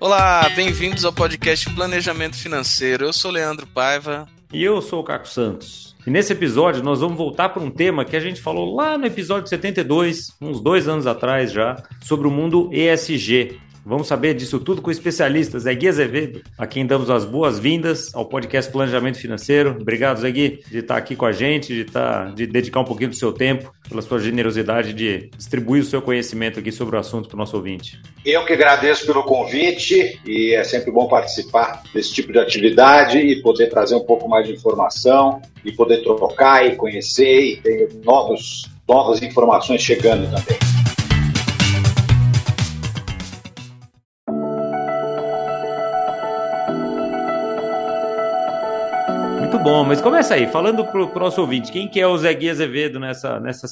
Olá, bem-vindos ao podcast Planejamento Financeiro. Eu sou Leandro Paiva. E eu sou o Caco Santos. E nesse episódio nós vamos voltar para um tema que a gente falou lá no episódio 72, uns dois anos atrás já, sobre o mundo ESG, Vamos saber disso tudo com especialistas. Zé Gui Azevedo, a quem damos as boas-vindas ao podcast Planejamento Financeiro. Obrigado, Zé Gui, de estar aqui com a gente, de, estar, de dedicar um pouquinho do seu tempo, pela sua generosidade de distribuir o seu conhecimento aqui sobre o assunto para o nosso ouvinte. Eu que agradeço pelo convite e é sempre bom participar desse tipo de atividade e poder trazer um pouco mais de informação e poder trocar e conhecer e ter novos, novas informações chegando também. Muito bom, mas começa aí, falando pro, pro nosso ouvinte, quem que é o Zé Gui Azevedo nessa, nessa,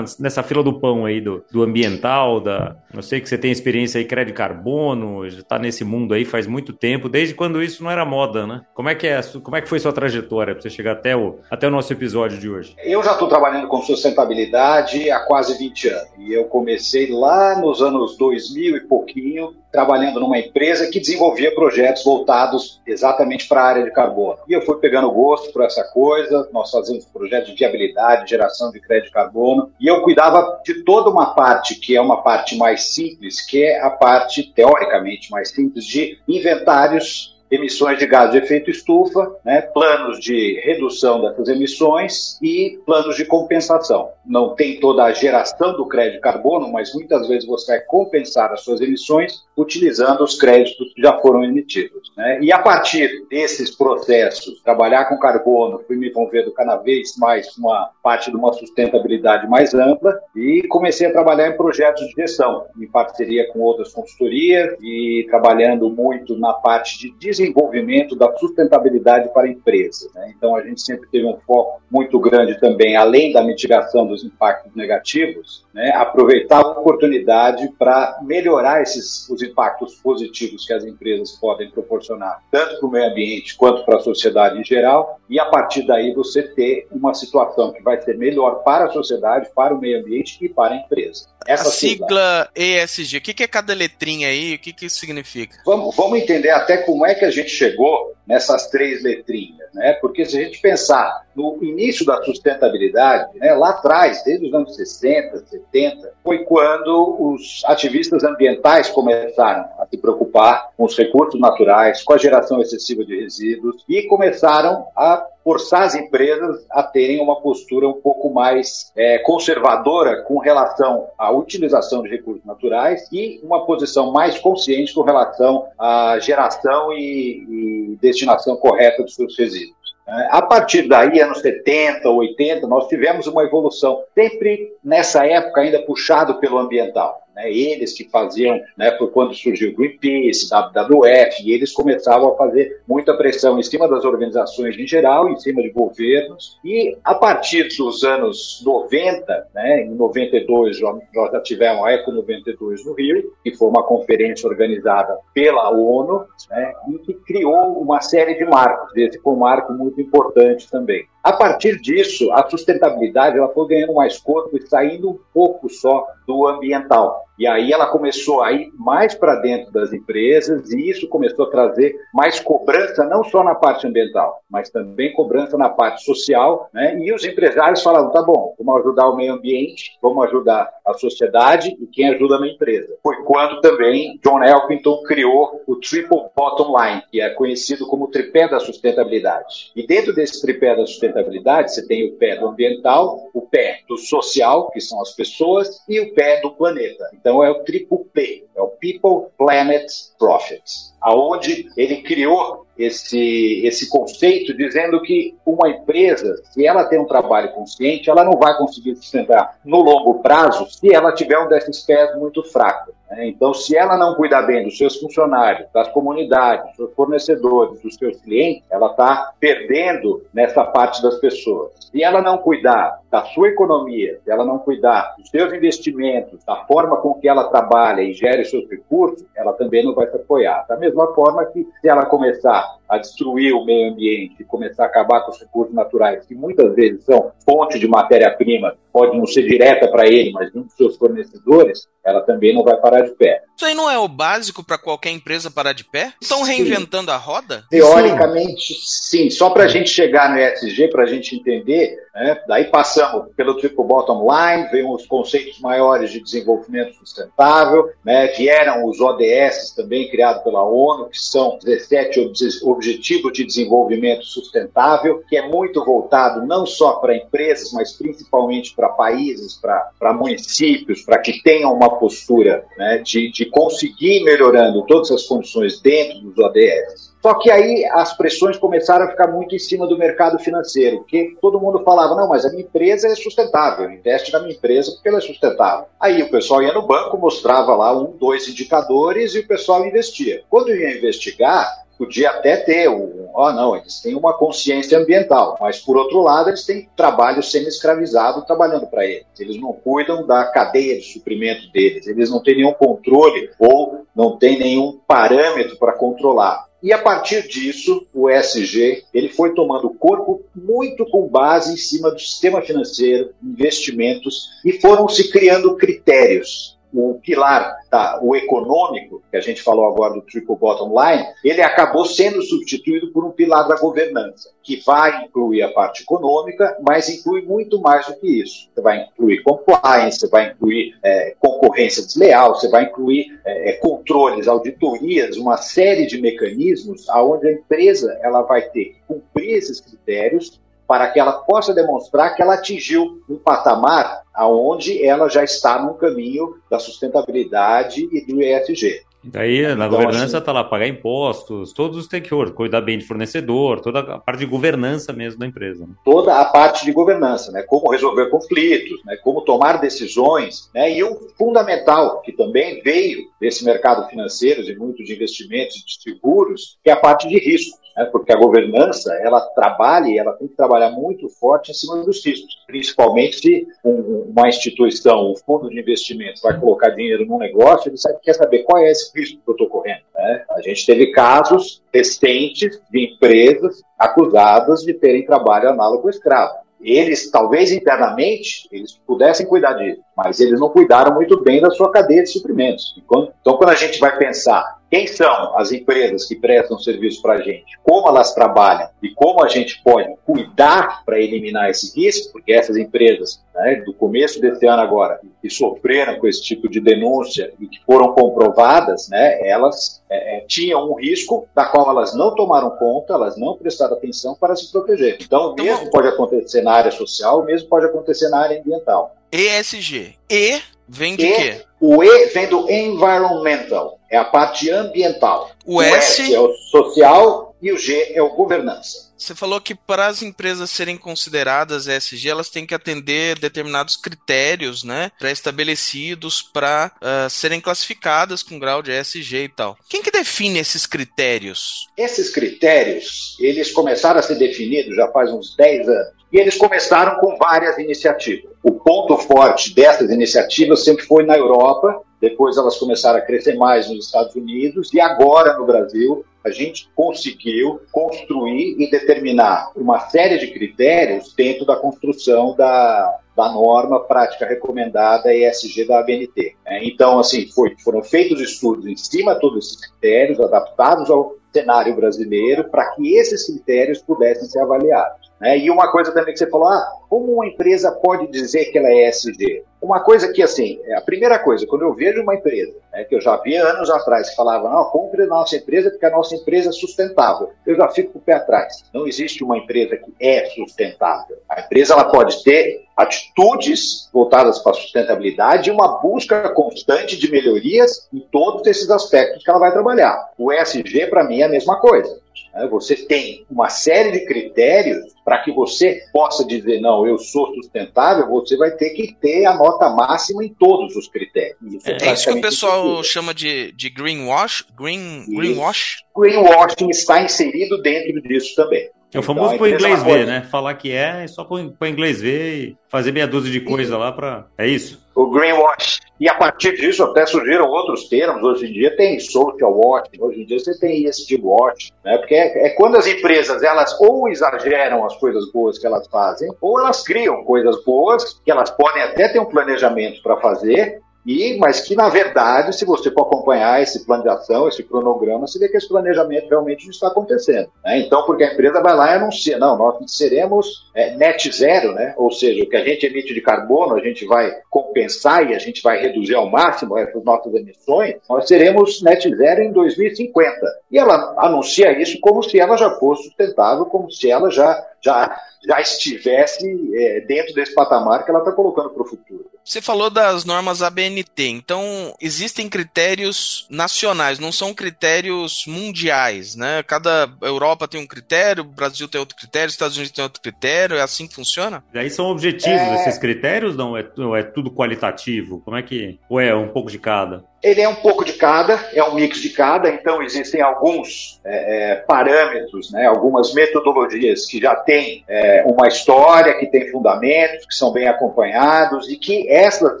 nessa fila do pão aí, do, do ambiental, da... Eu sei que você tem experiência aí, crédito carbono, já tá nesse mundo aí faz muito tempo, desde quando isso não era moda, né? Como é que, é, como é que foi sua trajetória para você chegar até o, até o nosso episódio de hoje? Eu já estou trabalhando com sustentabilidade há quase 20 anos, e eu comecei lá nos anos 2000 e pouquinho, trabalhando numa empresa que desenvolvia projetos voltados exatamente para a área de carbono. E eu fui pegando gosto por essa coisa, nós fazíamos projetos de viabilidade, geração de crédito de carbono, e eu cuidava de toda uma parte que é uma parte mais simples, que é a parte teoricamente mais simples de inventários emissões de gás de efeito estufa, né, planos de redução dessas emissões e planos de compensação. Não tem toda a geração do crédito carbono, mas muitas vezes você vai compensar as suas emissões utilizando os créditos que já foram emitidos. Né? E a partir desses processos, trabalhar com carbono, fui me envolvendo cada vez mais uma parte de uma sustentabilidade mais ampla e comecei a trabalhar em projetos de gestão, em parceria com outras consultorias e trabalhando muito na parte de desenvolvimento da sustentabilidade para a empresa. Né? Então, a gente sempre teve um foco muito grande também, além da mitigação dos impactos negativos, né? aproveitar a oportunidade para melhorar esses os impactos positivos que as empresas podem proporcionar, tanto para o meio ambiente quanto para a sociedade em geral, e a partir daí você ter uma situação que vai ser melhor para a sociedade, para o meio ambiente e para a empresa. Essa a sigla ESG, o que é cada letrinha aí? O que, que isso significa? Vamos, vamos entender até como é que a gente chegou nessas três letrinhas, né? Porque se a gente pensar no início da sustentabilidade, né, lá atrás, desde os anos 60, 70, foi quando os ativistas ambientais começaram a se preocupar com os recursos naturais, com a geração excessiva de resíduos e começaram a forçar as empresas a terem uma postura um pouco mais é, conservadora com relação à utilização de recursos naturais e uma posição mais consciente com relação à geração e, e destinação correta dos seus resíduos. É, a partir daí, anos 70, 80, nós tivemos uma evolução, sempre nessa época ainda puxado pelo ambiental né, eles que faziam, né, por quando surgiu o Greenpeace, WWF, e eles começavam a fazer muita pressão em cima das organizações em geral, em cima de governos, e a partir dos anos 90, né, em 92, nós já tivemos a Eco 92 no Rio, que foi uma conferência organizada pela ONU, né, e que criou uma série de marcos, esse foi um marco muito importante também. A partir disso, a sustentabilidade ela foi ganhando mais corpo e saindo um pouco só do ambiental. E aí ela começou a ir mais para dentro das empresas e isso começou a trazer mais cobrança, não só na parte ambiental, mas também cobrança na parte social. Né? E os empresários falavam: tá bom, vamos ajudar o meio ambiente, vamos ajudar a sociedade e quem ajuda na empresa. Foi quando também John Elkington criou o Triple Bottom Line, que é conhecido como o tripé da sustentabilidade. E dentro desse tripé da sustentabilidade, você tem o pé do ambiental, o pé do social, que são as pessoas, e o pé do planeta. Então, então é o triplo P, é o People, Planet, Profits, aonde ele criou esse, esse conceito dizendo que uma empresa, se ela tem um trabalho consciente, ela não vai conseguir sustentar no longo prazo se ela tiver um desses pés muito fraco. Né? Então, se ela não cuidar bem dos seus funcionários, das comunidades, dos seus fornecedores, dos seus clientes, ela está perdendo nessa parte das pessoas. Se ela não cuidar da sua economia, se ela não cuidar dos seus investimentos, da forma com que ela trabalha e gere seus recursos, ela também não vai se apoiar. Da mesma forma que se ela começar a destruir o meio ambiente e começar a acabar com os recursos naturais, que muitas vezes são fonte de matéria-prima, pode não ser direta para ele, mas um dos seus fornecedores, ela também não vai parar de pé. Isso aí não é o básico para qualquer empresa parar de pé? Estão reinventando a roda? Teoricamente, sim. Só para a gente chegar no ESG, para a gente entender, né? daí passamos pelo triple bottom line, vem os conceitos maiores de desenvolvimento sustentável, né? vieram os ODS também criados pela ONU, que são 17 Objetivos de Desenvolvimento Sustentável, que é muito voltado não só para empresas, mas principalmente para países, para municípios, para que tenham uma postura né, de, de conseguir melhorando todas as condições dentro dos ODS. Só que aí as pressões começaram a ficar muito em cima do mercado financeiro, porque todo mundo falava, não, mas a minha empresa é sustentável, investe na minha empresa porque ela é sustentável. Aí o pessoal ia no banco, mostrava lá um, dois indicadores e o pessoal investia. Quando ia investigar, podia até ter um, ó, oh, não, eles têm uma consciência ambiental, mas por outro lado eles têm trabalho semi-escravizado trabalhando para eles. Eles não cuidam da cadeia de suprimento deles, eles não têm nenhum controle ou não têm nenhum parâmetro para controlar. E a partir disso, o ESG ele foi tomando corpo muito com base em cima do sistema financeiro, investimentos, e foram se criando critérios o pilar, tá, o econômico, que a gente falou agora do triple bottom line, ele acabou sendo substituído por um pilar da governança, que vai incluir a parte econômica, mas inclui muito mais do que isso. Você vai incluir compliance, você vai incluir é, concorrência desleal, você vai incluir é, é controles, auditorias, uma série de mecanismos aonde a empresa ela vai ter que cumprir esses critérios para que ela possa demonstrar que ela atingiu um patamar aonde ela já está no caminho da sustentabilidade e do ESG. Daí na então, governança está assim, lá pagar impostos, todos os stakeholders, cuidar bem de fornecedor, toda a parte de governança mesmo da empresa. Né? Toda a parte de governança, né? Como resolver conflitos, né? Como tomar decisões, né? E o fundamental que também veio desse mercado financeiro e muito de investimentos e de seguros, que é a parte de risco né, porque a governança ela trabalha e ela tem que trabalhar muito forte em cima dos riscos, principalmente se um, uma instituição, um fundo de investimento vai colocar dinheiro num negócio, ele sabe, quer saber qual é esse risco que eu estou correndo. Né? A gente teve casos recentes de empresas acusadas de terem trabalho análogo escravo. Eles, talvez internamente, eles pudessem cuidar disso, mas eles não cuidaram muito bem da sua cadeia de suprimentos. Então, quando a gente vai pensar quem são as empresas que prestam serviço para a gente, como elas trabalham e como a gente pode cuidar para eliminar esse risco, porque essas empresas, né, do começo desse ano agora, que sofreram com esse tipo de denúncia e que foram comprovadas, né, elas é, é, tinham um risco da qual elas não tomaram conta, elas não prestaram atenção para se proteger. Então, o então, mesmo pode acontecer na área social, o mesmo pode acontecer na área ambiental. ESG. E vem de e, quê? O E vem do environmental, é a parte ambiental. O, o S... S é o social e o G é o governança. Você falou que para as empresas serem consideradas ESG, elas têm que atender determinados critérios, né, pré-estabelecidos para uh, serem classificadas com grau de ESG e tal. Quem que define esses critérios? Esses critérios, eles começaram a ser definidos já faz uns 10 anos. E eles começaram com várias iniciativas. O ponto forte dessas iniciativas sempre foi na Europa, depois elas começaram a crescer mais nos Estados Unidos e agora no Brasil a gente conseguiu construir e determinar uma série de critérios dentro da construção da, da norma prática recomendada ESG da ABNT. É, então, assim, foi, foram feitos estudos em cima de todos esses critérios, adaptados ao cenário brasileiro, para que esses critérios pudessem ser avaliados. Né? E uma coisa também que você falou, ah, como uma empresa pode dizer que ela é ESG? Uma coisa que, assim, é a primeira coisa, quando eu vejo uma empresa, né, que eu já vi anos atrás, que falava, não, compre a nossa empresa porque a nossa empresa é sustentável, eu já fico com o pé atrás. Não existe uma empresa que é sustentável. A empresa ela pode ter atitudes voltadas para a sustentabilidade e uma busca constante de melhorias em todos esses aspectos que ela vai trabalhar. O ESG, para mim, é a mesma coisa. Né? Você tem uma série de critérios para que você possa dizer, não, eu sou sustentável, você vai ter que ter a nota máxima em todos os critérios. Isso é, é isso que o pessoal chama de, de greenwash? Green, greenwash? Greenwashing está inserido dentro disso também. É o famoso então, inglês ver, né? Falar que é, é só para inglês ver e fazer meia dúzia de coisa lá para. É isso? O greenwash. E a partir disso até surgiram outros termos. Hoje em dia tem social watch, hoje em dia você tem ESG watch, né? Porque é, é, quando as empresas elas ou exageram as coisas boas que elas fazem, ou elas criam coisas boas que elas podem até ter um planejamento para fazer, e, mas que, na verdade, se você for acompanhar esse plano de ação, esse cronograma, você vê que esse planejamento realmente não está acontecendo. Né? Então, porque a empresa vai lá e anuncia, não, nós seremos é, net zero, né? ou seja, o que a gente emite de carbono, a gente vai compensar e a gente vai reduzir ao máximo essas nossas emissões, nós seremos net zero em 2050. E ela anuncia isso como se ela já fosse sustentável, como se ela já, já, já estivesse é, dentro desse patamar que ela está colocando para o futuro. Você falou das normas ABNT, então existem critérios nacionais, não são critérios mundiais, né? Cada Europa tem um critério, o Brasil tem outro critério, os Estados Unidos tem outro critério, é assim que funciona? E aí são objetivos é... esses critérios, não? É, é tudo qualitativo? Como é que. Ou é um pouco de cada? Ele é um pouco de cada, é um mix de cada, então existem alguns é, é, parâmetros, né, algumas metodologias que já têm é, uma história, que tem fundamentos, que são bem acompanhados e que essas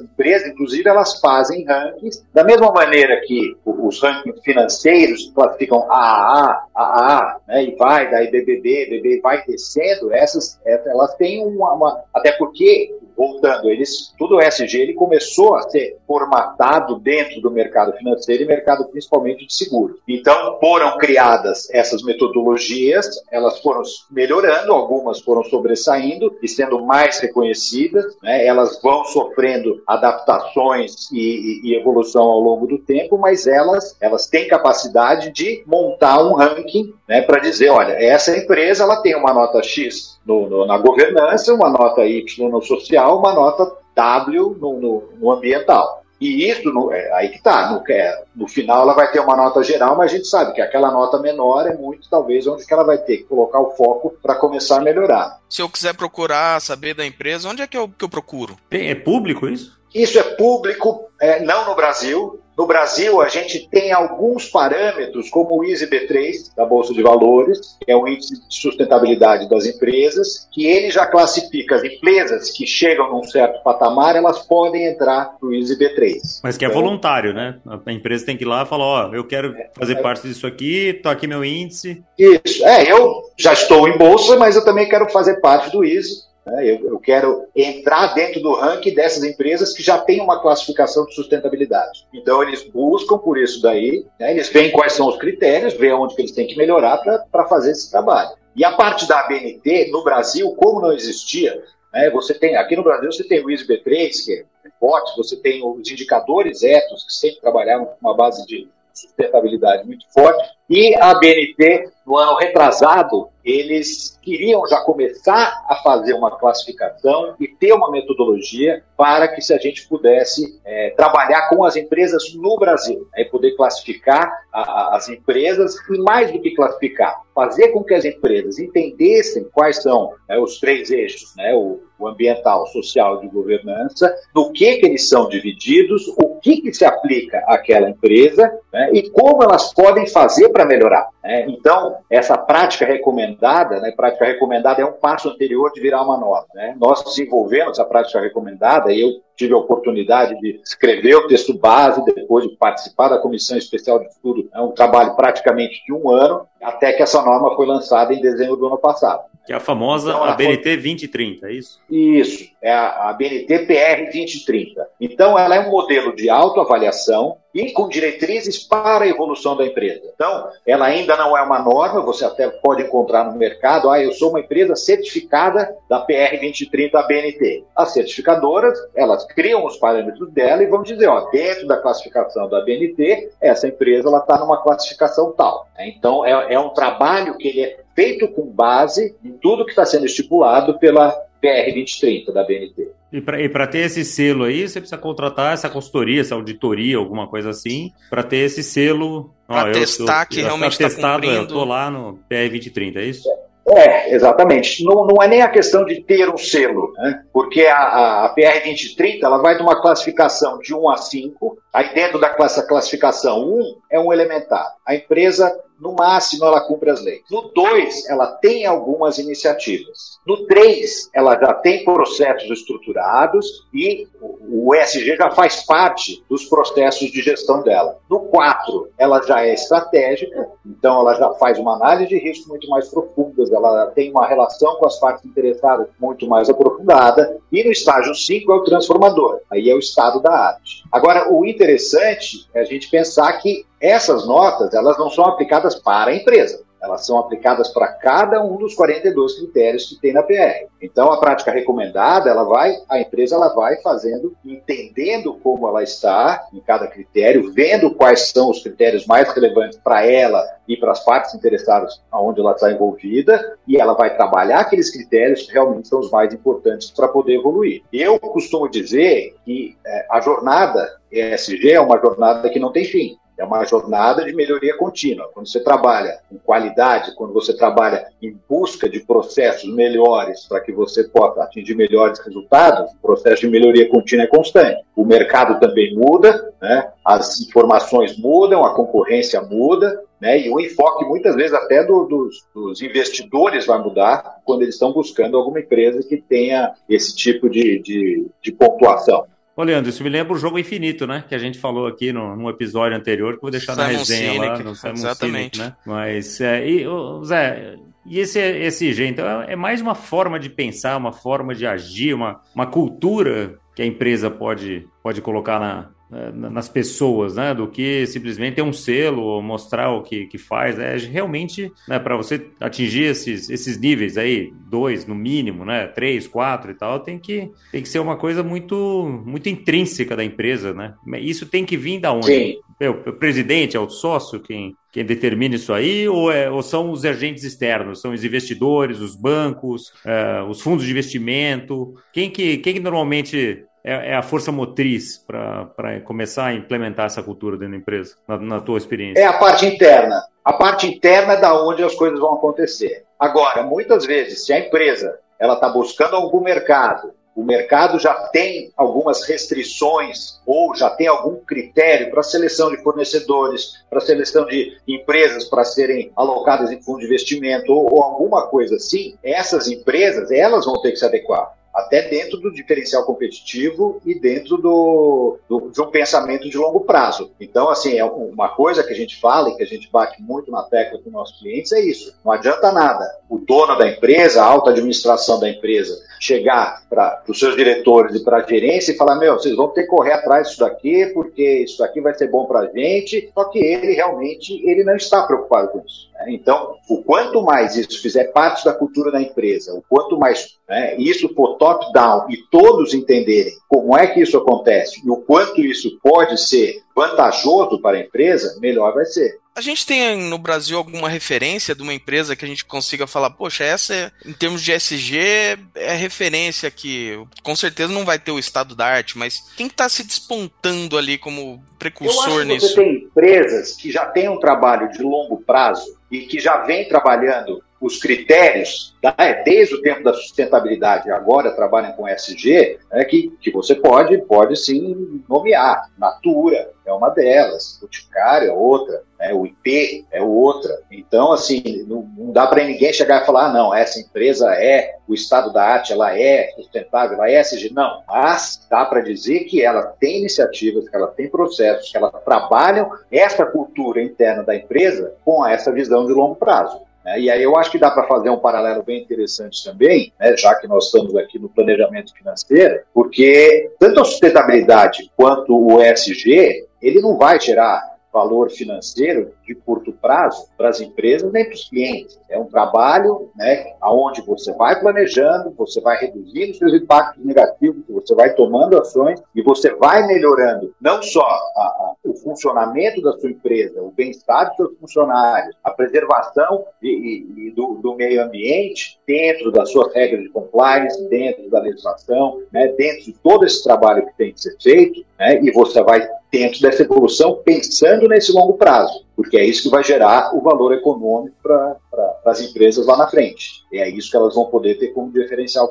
empresas, inclusive, elas fazem rankings. Da mesma maneira que os rankings financeiros classificam AAA, AA, né, e vai, daí BBB, BB vai descendo, essas elas têm uma, uma até porque voltando, eles, tudo o SG ele começou a ser formatado dentro do mercado financeiro e mercado principalmente de seguros. Então, foram criadas essas metodologias, elas foram melhorando, algumas foram sobressaindo e sendo mais reconhecidas, né? elas vão sofrendo adaptações e, e, e evolução ao longo do tempo, mas elas, elas têm capacidade de montar um ranking né, para dizer, olha, essa empresa ela tem uma nota X no, no, na governança, uma nota Y no social, uma nota W no, no, no ambiental. E isso, no, é, aí que está, no, é, no final ela vai ter uma nota geral, mas a gente sabe que aquela nota menor é muito, talvez, onde que ela vai ter que colocar o foco para começar a melhorar. Se eu quiser procurar saber da empresa, onde é que eu, que eu procuro? É público isso? Isso é público, é, não no Brasil, no Brasil, a gente tem alguns parâmetros, como o ISB3, da Bolsa de Valores, que é o índice de sustentabilidade das empresas, que ele já classifica as empresas que chegam num certo patamar, elas podem entrar no ISB3. Mas que é então, voluntário, né? A empresa tem que ir lá e falar, ó, eu quero fazer é, parte disso aqui, tô aqui meu índice. Isso, é, eu já estou em bolsa, mas eu também quero fazer parte do ISO. Né? Eu, eu, quero entrar dentro do ranking dessas empresas que já têm uma classificação de sustentabilidade. Então, eles buscam por isso daí, né? eles veem quais são os critérios, veem onde que eles têm que melhorar para fazer esse trabalho. E a parte da ABNT, no Brasil, como não existia, né? você tem, aqui no Brasil você tem o ISB3, que é forte, você tem os indicadores etos, que sempre trabalharam com uma base de sustentabilidade muito forte, e a ABNT, no ano retrasado, eles queriam já começar a fazer uma classificação e ter uma metodologia para que se a gente pudesse é, trabalhar com as empresas no Brasil, né, poder classificar a, as empresas e mais do que classificar, fazer com que as empresas entendessem quais são né, os três eixos, né, o, o, ambiental, social e de governança, do que, que eles são divididos, o que, que se aplica àquela empresa né, e como elas podem fazer para melhorar. Né. Então, essa prática recomendada né, prática recomendada é um passo anterior de virar uma norma. Né? Nós desenvolvemos a prática recomendada e eu tive a oportunidade de escrever o texto base, depois de participar da comissão especial de estudo, é um trabalho praticamente de um ano, até que essa norma foi lançada em dezembro do ano passado. Que é a famosa então, ABNT foi... 2030, é isso? Isso, é a ABNT PR 2030. Então, ela é um modelo de autoavaliação e com diretrizes para a evolução da empresa. Então, ela ainda não é uma norma, você até pode encontrar no mercado, ah, eu sou uma empresa certificada da PR 2030 ABNT. As certificadoras, elas criam os parâmetros dela e vão dizer, ó, dentro da classificação da ABNT, essa empresa está numa classificação tal. Então, é, é um trabalho que ele é feito com base em tudo que está sendo estipulado pela PR 2030 da BNT. E para ter esse selo aí, você precisa contratar essa consultoria, essa auditoria, alguma coisa assim, para ter esse selo. Para testar eu, que eu, realmente está cumprindo. Eu estou lá no PR 2030, é isso? É, exatamente. Não, não é nem a questão de ter um selo, né? porque a, a PR 2030 ela vai de uma classificação de 1 a 5, aí dentro da classificação 1 é um elementar. A empresa no máximo ela cumpre as leis. No 2, ela tem algumas iniciativas. No 3, ela já tem processos estruturados e o ESG já faz parte dos processos de gestão dela. No 4, ela já é estratégica, então ela já faz uma análise de risco muito mais profunda, ela tem uma relação com as partes interessadas muito mais aprofundada. E no estágio 5 é o transformador, aí é o estado da arte. Agora, o interessante é a gente pensar que essas notas, elas não são aplicadas para a empresa. Elas são aplicadas para cada um dos 42 critérios que tem na PR. Então, a prática recomendada, ela vai, a empresa ela vai fazendo, entendendo como ela está em cada critério, vendo quais são os critérios mais relevantes para ela e para as partes interessadas aonde ela está envolvida, e ela vai trabalhar aqueles critérios que realmente são os mais importantes para poder evoluir. Eu costumo dizer que é, a jornada ESG é uma jornada que não tem fim. É uma jornada de melhoria contínua. Quando você trabalha em qualidade, quando você trabalha em busca de processos melhores para que você possa atingir melhores resultados, o processo de melhoria contínua é constante. O mercado também muda, né? as informações mudam, a concorrência muda, né? e o enfoque, muitas vezes, até do, dos, dos, investidores vai mudar quando eles estão buscando alguma empresa que tenha esse tipo de, de, de pontuação. Ô, Leandro, isso me lembra o jogo infinito, né? Que a gente falou aqui no, num episódio anterior, que eu vou deixar Simon na resenha Sinek, lá no Simon Exatamente. Sinek, né? Mas, é, e, Zé, e esse, esse jeito então, é mais uma forma de pensar, uma forma de agir, uma, uma cultura que a empresa pode, pode colocar na, nas pessoas, né, do que simplesmente ter um selo ou mostrar o que, que faz. É realmente, né, para você atingir esses, esses níveis aí, dois no mínimo, né, três, quatro e tal, tem que, tem que ser uma coisa muito, muito intrínseca da empresa, né? Isso tem que vir da onde? Sim. o presidente, é o sócio quem, quem determina isso aí, ou, é, ou, são os agentes externos, são os investidores, os bancos, é, os fundos de investimento? Quem que, quem que normalmente é, é a força motriz para começar a implementar essa cultura dentro da empresa, na, na tua experiência? É a parte interna. A parte interna é da onde as coisas vão acontecer. Agora, muitas vezes, se a empresa ela está buscando algum mercado, o mercado já tem algumas restrições ou já tem algum critério para seleção de fornecedores, para seleção de empresas para serem alocadas em fundo de investimento ou, ou alguma coisa assim, essas empresas elas vão ter que se adequar até dentro do diferencial competitivo e dentro do, do, de um pensamento de longo prazo. Então, assim, é uma coisa que a gente fala e que a gente bate muito na tecla com nossos clientes é isso. Não adianta nada o dono da empresa, a alta administração da empresa, chegar para os seus diretores e para a gerência e falar: meu, vocês vão ter que correr atrás disso daqui, porque isso daqui vai ser bom para a gente. Só que ele realmente ele não está preocupado com isso. Né? Então, o quanto mais isso fizer parte da cultura da empresa, o quanto mais né, isso for top-down e todos entenderem como é que isso acontece e o quanto isso pode ser vantajoso para a empresa, melhor vai ser. A gente tem no Brasil alguma referência de uma empresa que a gente consiga falar, poxa, essa, é, em termos de SG, é referência aqui. Com certeza não vai ter o estado da arte, mas quem está se despontando ali como precursor Eu acho que nisso? Você tem empresas que já têm um trabalho de longo prazo e que já vem trabalhando os critérios, tá? é, desde o tempo da sustentabilidade, agora trabalham com SG, é que, que você pode, pode sim nomear. Natura é uma delas, Boticário é outra, né? o IP é outra. Então, assim, não, não dá para ninguém chegar e falar, ah, não, essa empresa é, o estado da arte, ela é sustentável, ela é SG. Não, mas dá para dizer que ela tem iniciativas, que ela tem processos, que ela trabalham essa cultura interna da empresa com essa visão de longo prazo. Né? E aí eu acho que dá para fazer um paralelo bem interessante também, né, já que nós estamos aqui no planejamento financeiro, porque tanto a sustentabilidade quanto o ESG, ele não vai gerar valor financeiro de curto prazo para as empresas nem para os clientes. É um trabalho né, onde você vai planejando, você vai reduzindo os seus impactos negativos, você vai tomando ações e você vai melhorando não só a, a, o funcionamento da sua empresa, o bem-estar dos seus funcionários, a preservação e, do, do, meio ambiente dentro das suas regras de compliance, dentro da legislação, né, dentro de todo esse trabalho que tem que ser feito, né, e você vai dentro dessa evolução, pensando nesse longo prazo, porque é isso que vai gerar o valor econômico para as empresas lá na frente. E é isso que elas vão poder ter como diferencial,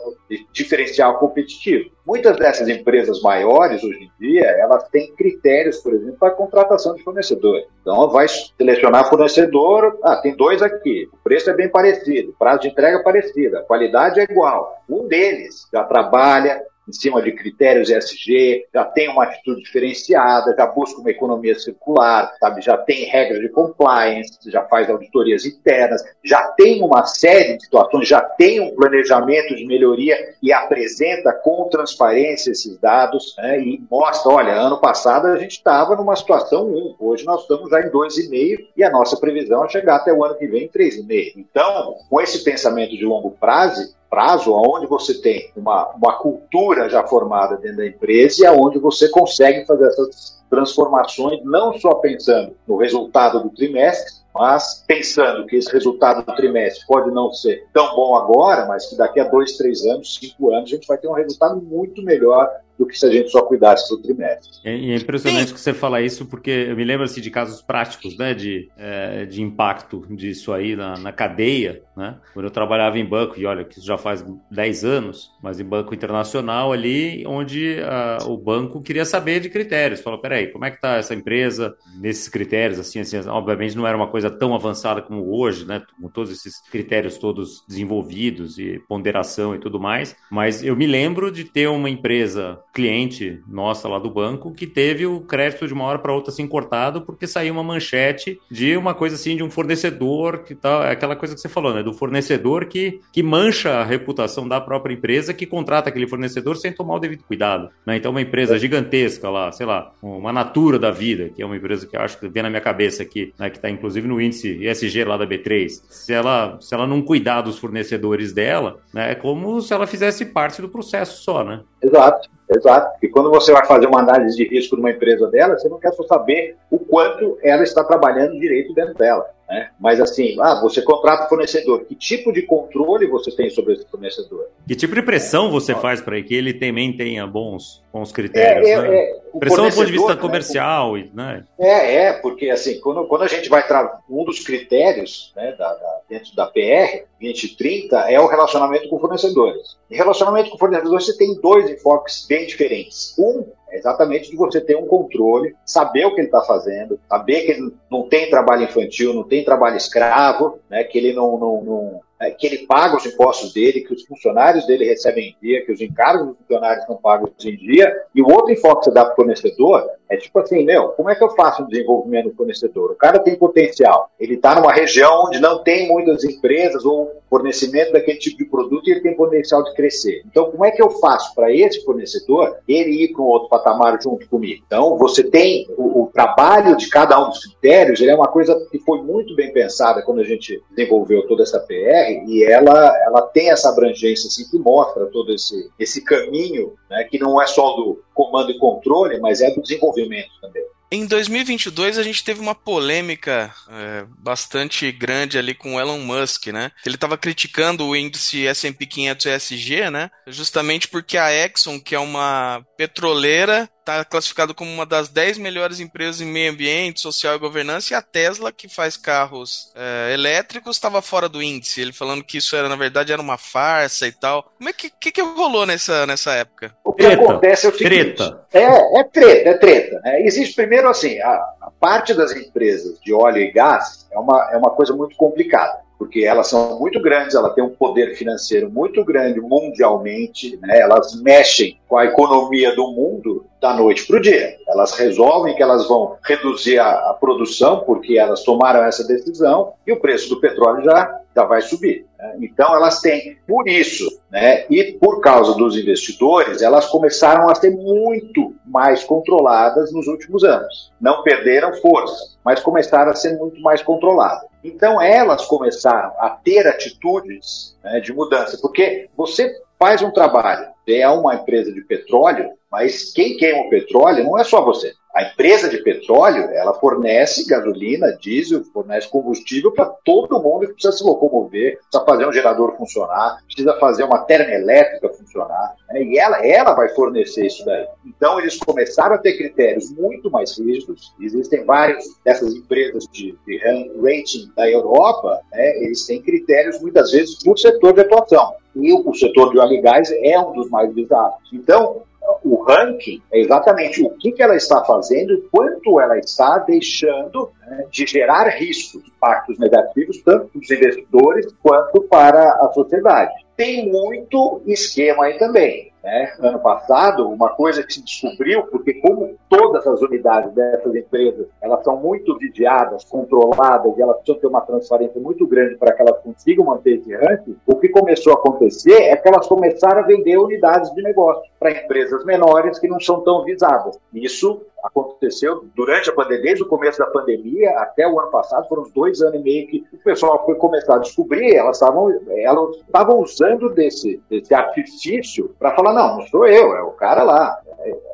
diferencial competitivo. Muitas dessas empresas maiores, hoje em dia, elas têm critérios, por exemplo, para contratação de fornecedor. Então, vai selecionar fornecedor, ah, tem dois aqui, o preço é bem parecido, o prazo de entrega é parecido, a qualidade é igual. Um deles já trabalha em cima de critérios ESG, já tem uma atitude diferenciada, já busca uma economia circular, sabe? já tem regras de compliance, já faz auditorias internas, já tem uma série de situações, já tem um planejamento de melhoria e apresenta com transparência esses dados né? e mostra, olha, ano passado a gente estava numa situação 1, hoje nós estamos já em 2,5 e a nossa previsão é chegar até o ano que vem em 3,5. Então, com esse pensamento de longo prazo, prazo, onde você tem uma, uma cultura já formada dentro da empresa e aonde você consegue fazer essas transformações, não só pensando no resultado do trimestre, mas pensando que esse resultado do trimestre pode não ser tão bom agora, mas que daqui a dois, três anos, cinco anos, a gente vai ter um resultado muito melhor do que se a gente só cuidasse do trimestre. É, é impressionante Sim. que você fala isso, porque eu me lembro assim, de casos práticos, né, de, é, de impacto disso aí na, na, cadeia, né? Quando eu trabalhava em banco, e olha, que isso já faz 10 anos, mas em banco internacional ali, onde a, o banco queria saber de critérios. Falou, peraí, como é que está essa empresa nesses critérios, assim, assim, obviamente não era uma coisa tão avançada como hoje, né, com todos esses critérios todos desenvolvidos e ponderação e tudo mais, mas eu me lembro de ter uma empresa cliente nossa lá do banco que teve o crédito de uma hora para outra assim cortado porque saiu uma manchete de uma coisa assim de um fornecedor que tá aquela coisa que você falou, né, do fornecedor que, que mancha a reputação da própria empresa que contrata aquele fornecedor sem tomar o devido cuidado, né? Então uma empresa gigantesca lá, sei lá, uma Natura da vida, que é uma empresa que eu acho que vem na minha cabeça aqui, né, que está inclusive no índice ESG lá da B3. Se ela se ela não cuidar dos fornecedores dela, né, é como se ela fizesse parte do processo só, né? Exato. Exato. E quando você vai fazer uma análise de risco numa empresa dela, você não quer só saber o quanto ela está trabalhando direito dentro dela. Né? Mas assim, ah, você contrata o fornecedor. Que tipo de controle você tem sobre esse fornecedor? Que tipo de pressão você faz para que ele também tenha bons, bons critérios? É, é, né? é, pressão do ponto de vista né, comercial, né? É, é, porque assim, quando, quando a gente vai trazer um dos critérios né, da, da, dentro da PR 2030 é o relacionamento com fornecedores. Em relacionamento com fornecedores, você tem dois enfoques bem diferentes. Um é exatamente de você ter um controle, saber o que ele está fazendo, saber que ele não tem trabalho infantil, não tem trabalho escravo, né, que ele não, não, não é, que ele paga os impostos dele, que os funcionários dele recebem em dia, que os encargos dos funcionários são pagos em dia. E o outro enfoque que você dá para o fornecedor é tipo assim, meu, como é que eu faço um desenvolvimento do fornecedor? O cara tem potencial, ele está numa região onde não tem muitas empresas ou fornecimento daquele tipo de produto e ele tem potencial de crescer. Então, como é que eu faço para esse fornecedor ele ir para um outro patamar junto comigo? Então, você tem o, o, trabalho de cada um dos critérios, ele é uma coisa que foi muito bem pensada quando a gente desenvolveu toda essa PR, e ela, ela tem essa abrangência assim, que mostra todo esse, esse caminho, né, que não é só do comando e controle, mas é do desenvolvimento também. Em 2022 a gente teve uma polêmica é, bastante grande ali com o Elon Musk, né? Ele estava criticando o índice S&P 500 ESG, né? Justamente porque a Exxon, que é uma petroleira, está classificado como uma das 10 melhores empresas em meio ambiente, social e governança, e a Tesla, que faz carros é, elétricos, estava fora do índice. Ele falando que isso era, na verdade, era uma farsa e tal. Como é que, que, que rolou nessa, nessa época? O que treta, acontece é o seguinte: treta. É, é treta, é treta. É, existe primeiro assim, a, a parte das empresas de óleo e gás é uma, é uma coisa muito complicada porque elas são muito grandes, ela tem um poder financeiro muito grande mundialmente, né? elas mexem com a economia do mundo da noite para o dia. Elas resolvem que elas vão reduzir a, a, produção porque elas tomaram essa decisão e o preço do petróleo já, já vai subir. Né? Então elas têm, por isso, né, e por causa dos investidores, elas começaram a ser muito mais controladas nos últimos anos. Não perderam força, mas começaram a ser muito mais controladas. Então elas começaram a ter atitudes né, de mudança, porque você faz um trabalho, é uma empresa de petróleo, mas quem queima o petróleo não é só você. A empresa de petróleo, ela fornece gasolina, diesel, fornece combustível para todo mundo que precisa se locomover, precisa fazer um gerador funcionar, precisa fazer uma termoelétrica funcionar, né? e ela, ela vai fornecer isso daí. Então, eles começaram a ter critérios muito mais rígidos. Existem várias dessas empresas de, de rating da Europa, né? eles têm critérios muitas vezes por setor de atuação. E o, setor de óleo e gás é um dos mais visados. Então, o ranking é exatamente o que, que ela está fazendo quanto ela está deixando né, de gerar riscos, impactos negativos, tanto para os investidores quanto para a sociedade. Tem muito esquema aí também. Né? Ano passado, uma coisa que se descobriu, porque como todas as unidades dessas empresas elas são muito vigiadas, controladas, e elas precisam ter uma transparência muito grande para que elas consigam manter esse ranking, o que começou a acontecer é que elas começaram a vender unidades de negócio para empresas menores que não são tão visadas. Isso aconteceu durante a pandemia, desde o começo da pandemia até o ano passado, foram uns dois anos e meio que o pessoal foi começar a descobrir, elas estavam elas estavam usando desse, desse artifício para falar, não, não sou eu, é o cara lá,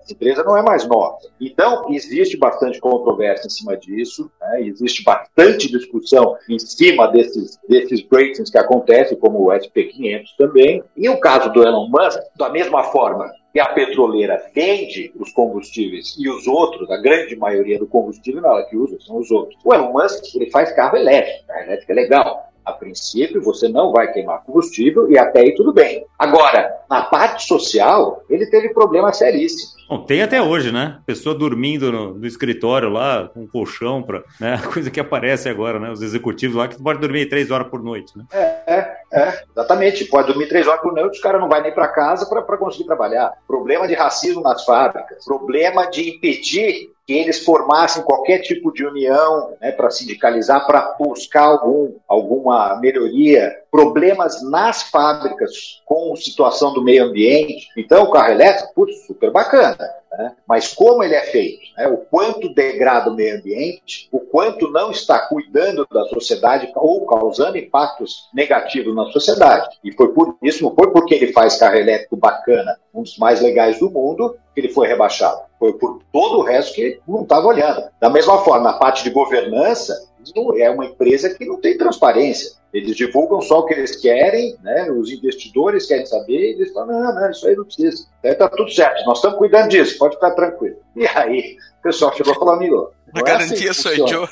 a empresa não é mais nossa. Então, existe bastante controvérsia em cima disso, né? existe bastante discussão em cima desses, desses ratings que acontecem, como o SP500 também. E o caso do Elon Musk, da mesma forma que a petroleira vende os combustíveis e os outros, a grande maioria do combustível não é ela que usa, são os outros. O Elon Musk ele faz carro elétrico, a elétrica é legal. A princípio, você não vai queimar combustível e até aí tudo bem. Agora, na parte social, ele teve problemas seríssimos. Bom, tem até hoje, né? Pessoa dormindo no, no escritório lá, com um colchão, pra, né? coisa que aparece agora, né? Os executivos lá que pode dormir três horas por noite, né? É, é, é exatamente. Pode dormir três horas por noite, os caras não vai nem para casa para conseguir trabalhar. Problema de racismo nas fábricas, problema de impedir que eles formassem qualquer tipo de união né, para sindicalizar, para buscar algum, alguma melhoria, problemas nas fábricas com situação do meio ambiente. Então, o carro elétrico, putz, super bacana. Né? Mas como ele é feito? Né? O quanto degrada o meio ambiente, o quanto não está cuidando da sociedade ou causando impactos negativos na sociedade. E foi por isso, não foi porque ele faz carro elétrico bacana, um dos mais legais do mundo, que ele foi rebaixado. Foi por todo o resto que ele não estava olhando. Da mesma forma, na parte de governança, é uma empresa que não tem transparência. Eles divulgam só o que eles querem, né? os investidores querem saber, e eles falam, não, não, isso aí não precisa. Está tudo certo, nós estamos cuidando disso, pode ficar tranquilo. E aí, o pessoal chegou e falou, amigo, a garantia é assim sou eu.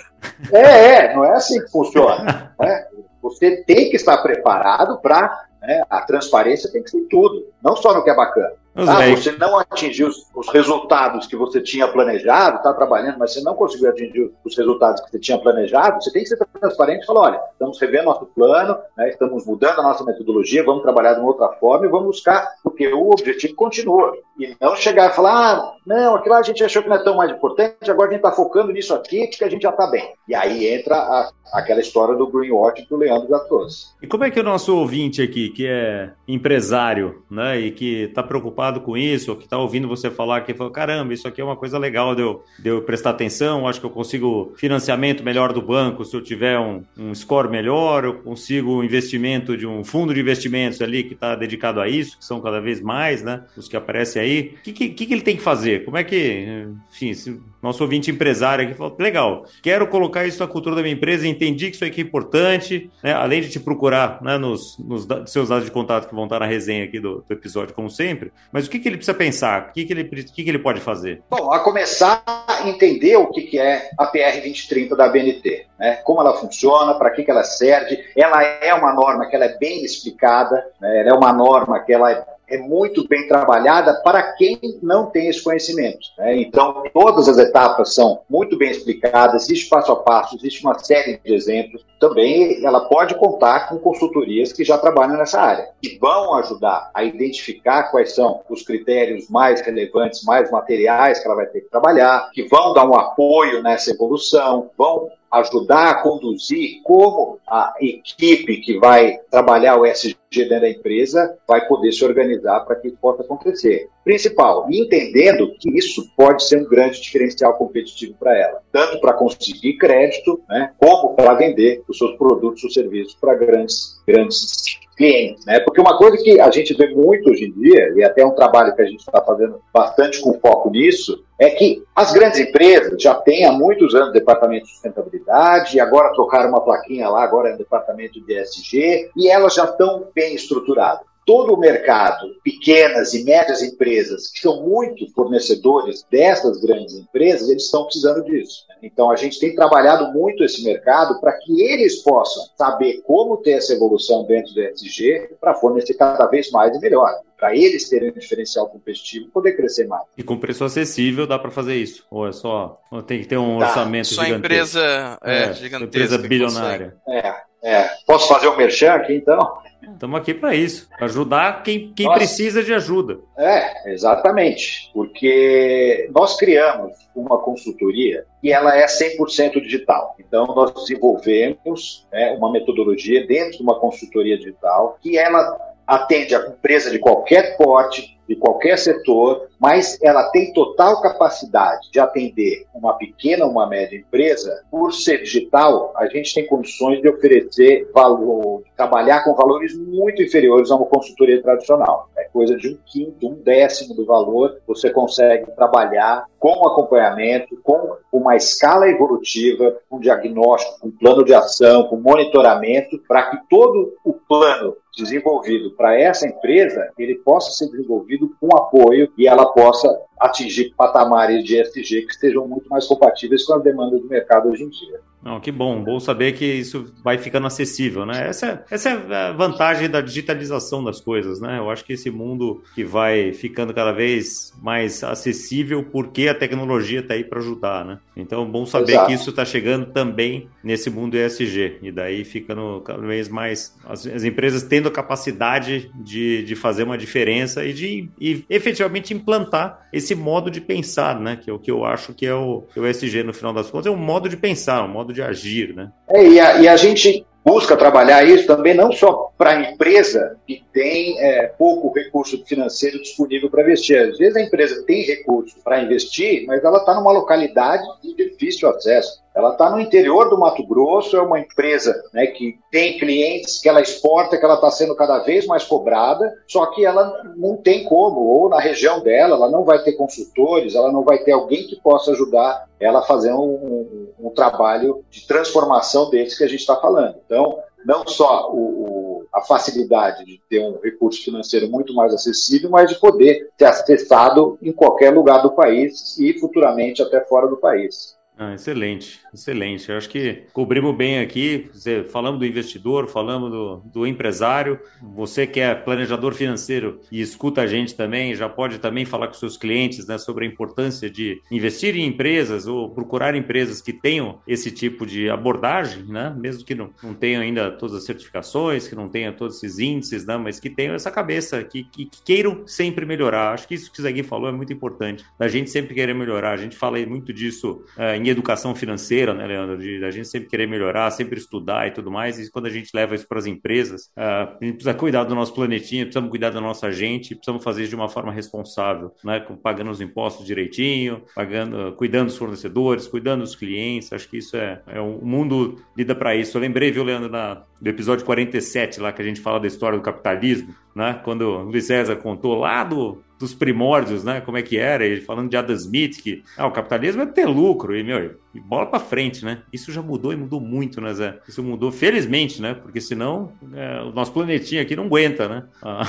É, é, não é assim que funciona. né? Você tem que estar preparado para né? A transparência tem que ser tudo, não só no que é bacana. Ah, você não atingiu os, os, resultados que você tinha planejado, está trabalhando, mas você não conseguiu atingir os resultados que você tinha planejado, você tem que ser transparente e falar, olha, estamos revendo nosso plano, né, estamos mudando a nossa metodologia, vamos trabalhar de uma outra forma e vamos buscar, porque o objetivo continua. E não chegar e falar, ah, não, aquilo lá a gente achou que não é tão mais importante, agora a gente está focando nisso aqui, porque a gente já está bem. E aí entra a, aquela história do greenwashing que o Leandro já trouxe. E como é que o nosso ouvinte aqui, que é empresário, né, e que está preocupado com isso, ou que está ouvindo você falar que falou, caramba, isso aqui é uma coisa legal de eu, de eu prestar atenção, acho que eu consigo financiamento melhor do banco se eu tiver um, um score melhor, eu consigo um investimento de um fundo de investimentos ali que está dedicado a isso, que são cada vez mais, né, os que aparecem aí. O que, que, que ele tem que fazer? Como é que, enfim, se nosso ouvinte empresário aqui falou, legal, quero colocar isso na cultura da minha empresa, entendi que isso aqui é importante, né, além de te procurar né, nos, nos seus dados de contato que vão estar na resenha aqui do, do episódio, como sempre, mas o que, que ele precisa pensar? O que, que, ele, o que, que ele pode fazer? Bom, a começar a entender o que, que é a PR 2030 da BNT, né? como ela funciona, para que, que ela serve. Ela é uma norma que ela é bem explicada, né? ela é uma norma que ela é é muito bem trabalhada para quem não tem esse conhecimento. Né? Então, todas as etapas são muito bem explicadas, existe passo a passo, existe uma série de exemplos. Também ela pode contar com consultorias que já trabalham nessa área, que vão ajudar a identificar quais são os critérios mais relevantes, mais materiais que ela vai ter que trabalhar, que vão dar um apoio nessa evolução, vão ajudar a conduzir como a equipe que vai trabalhar o SG dentro da empresa vai poder se organizar para que isso possa acontecer. Principal, entendendo que isso pode ser um grande diferencial competitivo para ela, tanto para conseguir crédito, né, como para vender os seus produtos ou serviços para grandes, grandes clientes, né? Porque uma coisa que a gente vê muito hoje em dia, e até um trabalho que a gente está fazendo bastante com foco nisso, é que as grandes empresas já têm há muitos anos departamento de sustentabilidade, e agora trocaram uma plaquinha lá, agora é departamento de ESG, e elas já estão bem estruturadas todo o mercado, pequenas e médias empresas, que são muito fornecedores dessas grandes empresas, eles estão precisando disso. Então, a gente tem trabalhado muito esse mercado para que eles possam saber como ter essa evolução dentro do ESG para fornecer cada vez mais e melhor. Para eles terem um diferencial competitivo e poder crescer mais. E com preço acessível dá para fazer isso? Ou é só. Ou tem que ter um tá. orçamento só gigantesco? empresa é, é, gigantesca. Empresa bilionária. É, é. Posso fazer um merchan aqui então? Estamos aqui para isso, para ajudar quem, quem precisa de ajuda. É, exatamente. Porque nós criamos uma consultoria e ela é 100% digital. Então, nós desenvolvemos né, uma metodologia dentro de uma consultoria digital que ela atende a empresa de qualquer porte, de qualquer setor, mas ela tem total capacidade de atender uma pequena ou uma média empresa. Por ser digital, a gente tem condições de oferecer valor, trabalhar com valores muito inferiores a uma consultoria tradicional. É coisa de um quinto, um décimo do valor, você consegue trabalhar com acompanhamento, com uma escala evolutiva, com diagnóstico, com plano de ação, com monitoramento, para que todo o plano desenvolvido para essa empresa, ele possa ser desenvolvido com apoio e ela possa atingir patamares de ESG que estejam muito mais compatíveis com as demandas do mercado hoje em dia. Não, que bom, bom saber que isso vai ficando acessível, né? Essa, é, essa é a vantagem da digitalização das coisas, né? Eu acho que esse mundo que vai ficando cada vez mais acessível porque a tecnologia está aí para ajudar, né? Então, bom saber Exato. que isso está chegando também nesse mundo ESG e daí ficando cada vez mais as, as empresas tendo a capacidade de, de fazer uma diferença e de e efetivamente implantar esse modo de pensar, né? Que é o que eu acho que é o, o ESG no final das contas, é um modo de pensar, um modo de agir, né? É, e, a, e a gente busca trabalhar isso também não só para a empresa que tem é, pouco recurso financeiro disponível para investir. Às vezes a empresa tem recurso para investir, mas ela está numa localidade de difícil acesso. Ela está no interior do Mato Grosso, é uma empresa né, que tem clientes que ela exporta, que ela está sendo cada vez mais cobrada, só que ela não tem como, ou na região dela, ela não vai ter consultores, ela não vai ter alguém que possa ajudar ela a fazer um, um, um trabalho de transformação deles que a gente está falando. Então, não só o, o, a facilidade de ter um recurso financeiro muito mais acessível, mas de poder ser acessado em qualquer lugar do país e futuramente até fora do país. Ah, excelente, excelente. Eu acho que cobrimos bem aqui. Falamos do investidor, falamos do, do, empresário. Você que é planejador financeiro e escuta a gente também, já pode também falar com seus clientes né, sobre a importância de investir em empresas ou procurar empresas que tenham esse tipo de abordagem, né? mesmo que não, não tenham ainda todas as certificações, que não tenham todos esses índices, né? mas que tenham essa cabeça, que, que, que queiram sempre melhorar. Acho que isso que o Zagui falou é muito importante, da gente sempre querer melhorar. A gente fala muito disso uh, em educação financeira, né, Leandro? De a gente sempre querer melhorar, sempre estudar e tudo mais. E quando a gente leva isso para as empresas, uh, a gente precisa cuidar do nosso planetinha, precisamos cuidar da nossa gente, precisamos fazer isso de uma forma responsável, né? Pagando os impostos direitinho, pagando, cuidando dos fornecedores, cuidando dos clientes. Acho que isso é, é o mundo lida para isso. Eu lembrei, viu, Leandro, na, do episódio 47 lá que a gente fala da história do capitalismo, né? Quando o Luiz César contou lá do dos primórdios, né? Como é que era? Ele falando de Adam Smith, que ah, o capitalismo é ter lucro, e, meu, e bola para frente, né? Isso já mudou e mudou muito, né, Zé? Isso mudou, felizmente, né? Porque senão é, o nosso planetinha aqui não aguenta, né? Ah,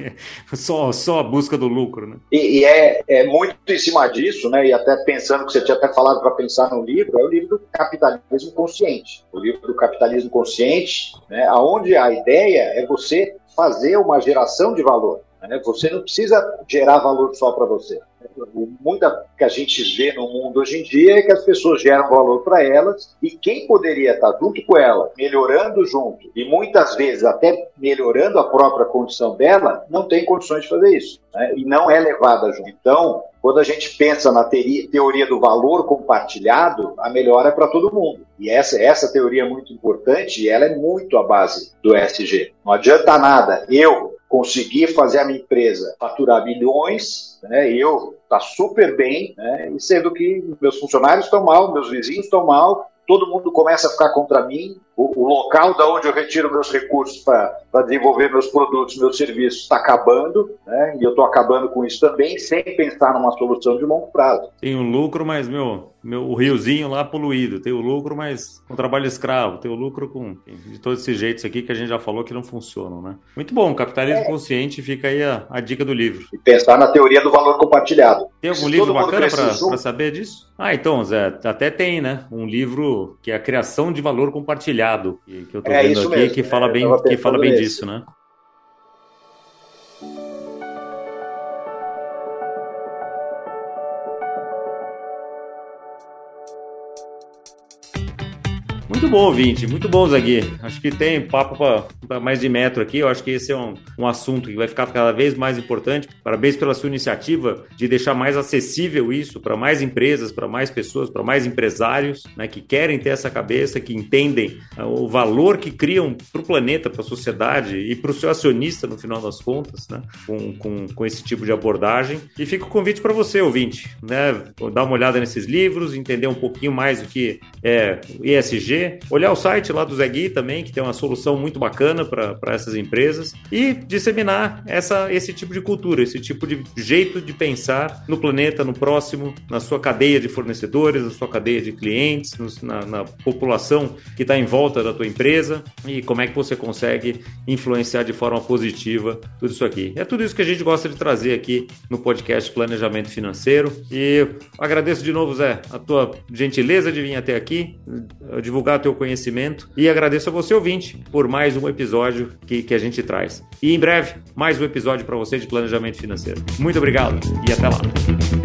só, só a busca do lucro, né? E, e, é, é muito em cima disso, né? E até pensando que você tinha até falado para pensar no livro, é o livro do capitalismo consciente. O livro do capitalismo consciente, né? Onde a ideia é você fazer uma geração de valor. Né? Você não precisa gerar valor só para você. Muita que a gente vê no mundo hoje em dia é que as pessoas geram valor para elas e quem poderia estar junto com ela, melhorando junto e muitas vezes até melhorando a própria condição dela, não tem condições de fazer isso né? e não é levada junto. Então, quando a gente pensa na teoria do valor compartilhado, a melhora é para todo mundo. E essa, essa teoria é muito importante e ela é muito a base do ESG. Não adianta nada eu conseguir fazer a minha empresa faturar milhões, né, eu tá super bem, né, e sendo que meus funcionários estão mal, meus vizinhos estão mal, todo mundo começa a ficar contra mim, o, o local da onde eu retiro meus recursos para desenvolver meus produtos, meus serviços está acabando, né? E eu estou acabando com isso também, sem pensar numa solução de longo prazo. Tem um lucro, mas meu, meu o riozinho lá poluído. Tem o lucro, mas com trabalho escravo. Tem o lucro com de todos esses jeitos aqui que a gente já falou que não funcionam, né? Muito bom, capitalismo é. consciente. Fica aí a, a, dica do livro. E pensar na teoria do valor compartilhado. Tem algum Se livro bacana para saber disso? Ah, então, Zé, até tem, né? Um livro que é a criação de valor compartilhado que, que eu estou é, vendo aqui mesmo. que fala é, bem que fala bem disso, né? Muito bom, ouvinte. Muito bom, Zagui. Acho que tem papo para mais de metro aqui. Eu acho que esse é um, um assunto que vai ficar cada vez mais importante. Parabéns pela sua iniciativa de deixar mais acessível isso para mais empresas, para mais pessoas, para mais empresários né, que querem ter essa cabeça, que entendem uh, o valor que criam para o planeta, para a sociedade e para o seu acionista, no final das contas, né, com, com, com esse tipo de abordagem. E fica o convite para você, ouvinte, né, dar uma olhada nesses livros, entender um pouquinho mais o que é ESG olhar o site lá do Zé Gui também, que tem uma solução muito bacana para essas empresas, e disseminar essa, esse tipo de cultura, esse tipo de jeito de pensar no planeta, no próximo, na sua cadeia de fornecedores, na sua cadeia de clientes, na, na população que está em volta da tua empresa e como é que você consegue influenciar de forma positiva tudo isso aqui. É tudo isso que a gente gosta de trazer aqui no podcast Planejamento Financeiro. E agradeço de novo, Zé, a tua gentileza de vir até aqui, divulgar divulgar teu conhecimento e agradeço a você, ouvinte, por mais um episódio que, que a gente traz. E em breve, mais um episódio para você de planejamento financeiro. Muito obrigado e até lá.